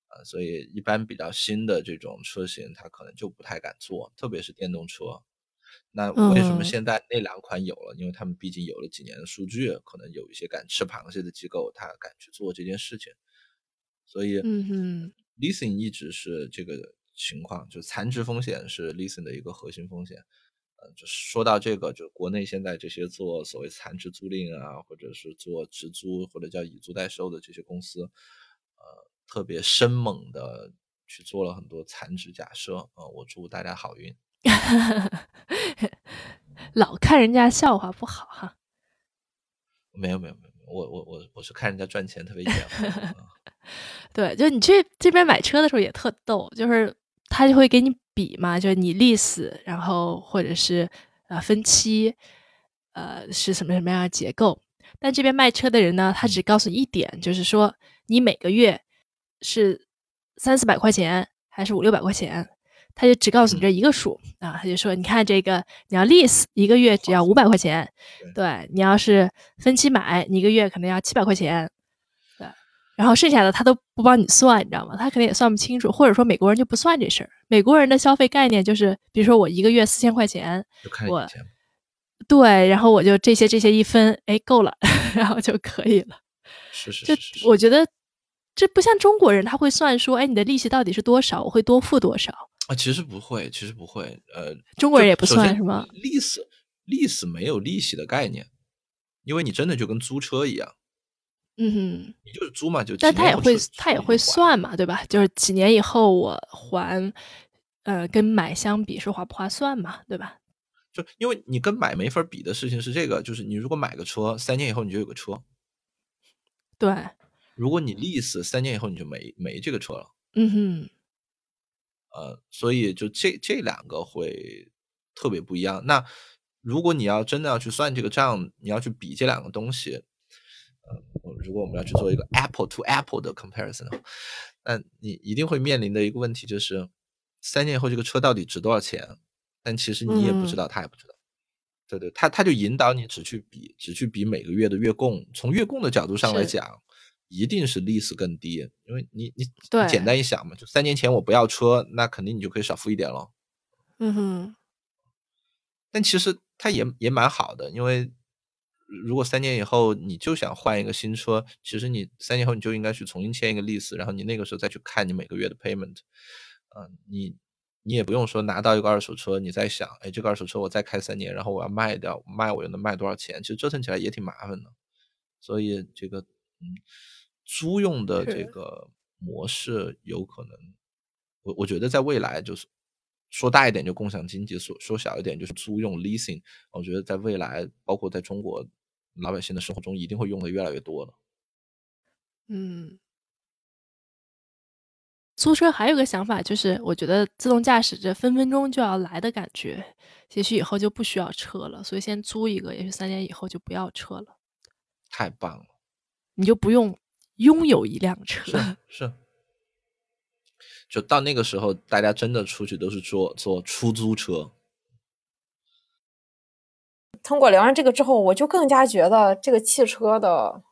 啊。所以一般比较新的这种车型，他可能就不太敢做，特别是电动车。那为什么现在那两款有了？因为他们毕竟有了几年的数据，可能有一些敢吃螃蟹的机构，他敢去做这件事情。所以，嗯哼，leasing 一直是这个情况，就残值风险是 leasing 的一个核心风险。嗯，就说到这个，就国内现在这些做所谓残值租赁啊，或者是做直租或者叫以租代收的这些公司，呃，特别生猛的去做了很多残值假设。呃，我祝大家好运。老看人家笑话不好哈。没有没有没有，我我我我是看人家赚钱特别严。对，就你去这边买车的时候也特逗，就是他就会给你比嘛，就是你 lease，然后或者是呃分期，呃是什么什么样的结构。但这边卖车的人呢，他只告诉你一点，就是说你每个月是三四百块钱还是五六百块钱。他就只告诉你这一个数啊，他就说：“你看这个，你要 lease 一个月只要五百块钱，对你要是分期买，你一个月可能要七百块钱，对，然后剩下的他都不帮你算，你知道吗？他肯定也算不清楚，或者说美国人就不算这事儿。美国人的消费概念就是，比如说我一个月四千块钱，我对，然后我就这些这些一分，哎，够了，然后就可以了。是是是，我觉得这不像中国人，他会算说，哎，你的利息到底是多少，我会多付多少。”啊，其实不会，其实不会。呃，中国人也不算是吗？利息，利息没有利息的概念，因为你真的就跟租车一样。嗯哼，你就是租嘛，就但他也会，他也会算嘛，对吧？就是几年以后我还，呃，跟买相比是划不划算嘛，对吧？就因为你跟买没法比的事情是这个，就是你如果买个车，三年以后你就有个车。对。如果你 lease，，三年以后你就没没这个车了。嗯哼。呃，所以就这这两个会特别不一样。那如果你要真的要去算这个账，你要去比这两个东西，呃，如果我们要去做一个 apple to apple 的 comparison，那你一定会面临的一个问题就是，三年以后这个车到底值多少钱？但其实你也不知道，他也不知道。对对，他他就引导你只去比，只去比每个月的月供。从月供的角度上来讲。一定是利息更低，因为你你简单一想嘛，就三年前我不要车，那肯定你就可以少付一点了。嗯哼。但其实它也也蛮好的，因为如果三年以后你就想换一个新车，其实你三年后你就应该去重新签一个 lease，，然后你那个时候再去看你每个月的 payment。嗯，你你也不用说拿到一个二手车，你再想，哎，这个二手车我再开三年，然后我要卖掉，卖我又能卖多少钱？其实折腾起来也挺麻烦的。所以这个嗯。租用的这个模式有可能，我我觉得在未来就是说大一点就共享经济，说说小一点就是租用 leasing。我觉得在未来，包括在中国老百姓的生活中，一定会用的越来越多的。嗯。租车还有个想法，就是我觉得自动驾驶这分分钟就要来的感觉，也许以后就不需要车了，所以先租一个，也许三年以后就不要车了，太棒了，你就不用拥有一辆车。是是，就到那个时候，大家真的出去都是坐坐出租车。通过聊完这个之后，我就更加觉得这个汽车的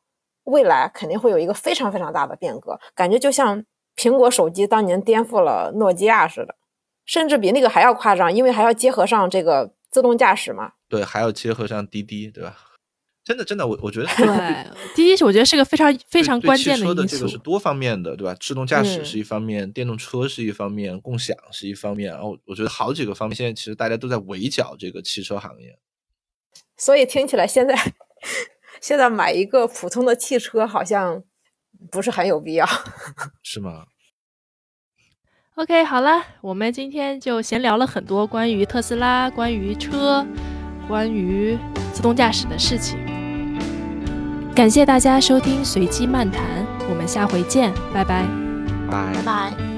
未来肯定会有一个非常非常大的变革，感觉就像苹果手机当年颠覆了诺基亚似的，甚至比那个还要夸张，因为还要结合上这个自动驾驶嘛。对，还要结合上滴滴，对吧？真的真的，我我觉得对滴滴，我觉得是个非常非常关键的因素。的这个是多方面的，对吧？自动驾驶是一方面，电动车是一方面，共享是一方面。然后我觉得好几个方面，现在其实大家都在围剿这个汽车行业。所以听起来，现在现在买一个普通的汽车好像不是很有必要，是吗？OK，好了，我们今天就闲聊了很多关于特斯拉、关于车、关于自动驾驶的事情。感谢大家收听《随机漫谈》，我们下回见，拜拜，拜拜拜。